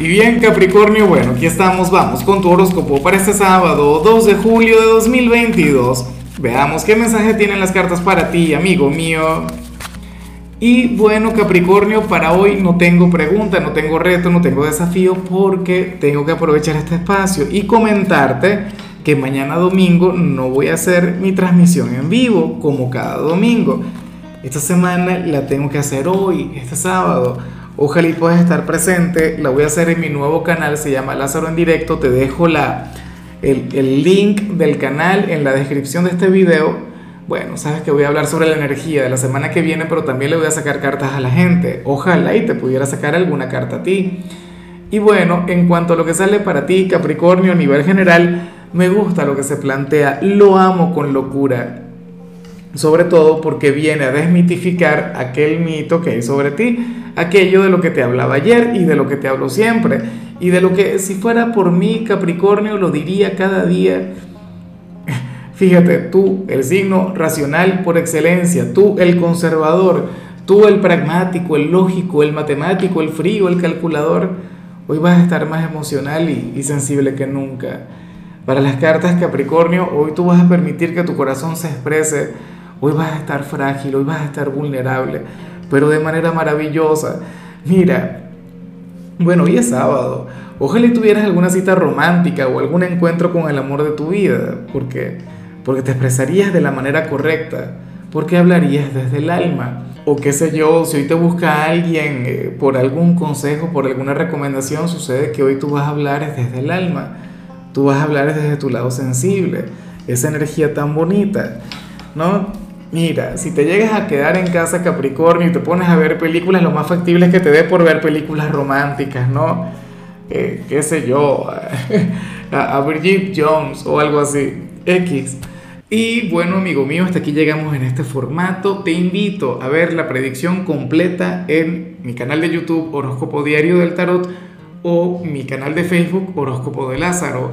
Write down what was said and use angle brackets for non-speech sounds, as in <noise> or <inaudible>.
Y bien, Capricornio, bueno, aquí estamos, vamos con tu horóscopo para este sábado, 2 de julio de 2022. Veamos qué mensaje tienen las cartas para ti, amigo mío. Y bueno, Capricornio, para hoy no tengo pregunta, no tengo reto, no tengo desafío porque tengo que aprovechar este espacio y comentarte que mañana domingo no voy a hacer mi transmisión en vivo como cada domingo. Esta semana la tengo que hacer hoy, este sábado. Ojalá y puedas estar presente. La voy a hacer en mi nuevo canal, se llama Lázaro en Directo. Te dejo la, el, el link del canal en la descripción de este video. Bueno, sabes que voy a hablar sobre la energía de la semana que viene, pero también le voy a sacar cartas a la gente. Ojalá y te pudiera sacar alguna carta a ti. Y bueno, en cuanto a lo que sale para ti, Capricornio, a nivel general, me gusta lo que se plantea, lo amo con locura sobre todo porque viene a desmitificar aquel mito que hay sobre ti, aquello de lo que te hablaba ayer y de lo que te hablo siempre, y de lo que si fuera por mí, Capricornio, lo diría cada día. <laughs> Fíjate, tú, el signo racional por excelencia, tú, el conservador, tú, el pragmático, el lógico, el matemático, el frío, el calculador, hoy vas a estar más emocional y, sensible que nunca. Para las cartas Capricornio, hoy tú vas a permitir que tu corazón se exprese Hoy vas a estar frágil, hoy vas a estar vulnerable, pero de manera maravillosa. Mira, bueno, hoy es sábado. Ojalá tuvieras alguna cita romántica o algún encuentro con el amor de tu vida, porque porque te expresarías de la manera correcta, porque hablarías desde el alma. O qué sé yo, si hoy te busca alguien eh, por algún consejo, por alguna recomendación, sucede que hoy tú vas a hablar desde el alma. Tú vas a hablar desde tu lado sensible, esa energía tan bonita, ¿no? Mira, si te llegas a quedar en casa Capricornio y te pones a ver películas, lo más factible es que te dé por ver películas románticas, ¿no? Eh, qué sé yo, <laughs> a, Brigitte Jones o algo así, X. Y bueno, amigo mío, hasta aquí llegamos en este formato. Te invito a ver la predicción completa en mi canal de YouTube Horóscopo Diario del Tarot o mi canal de Facebook Horóscopo de Lázaro.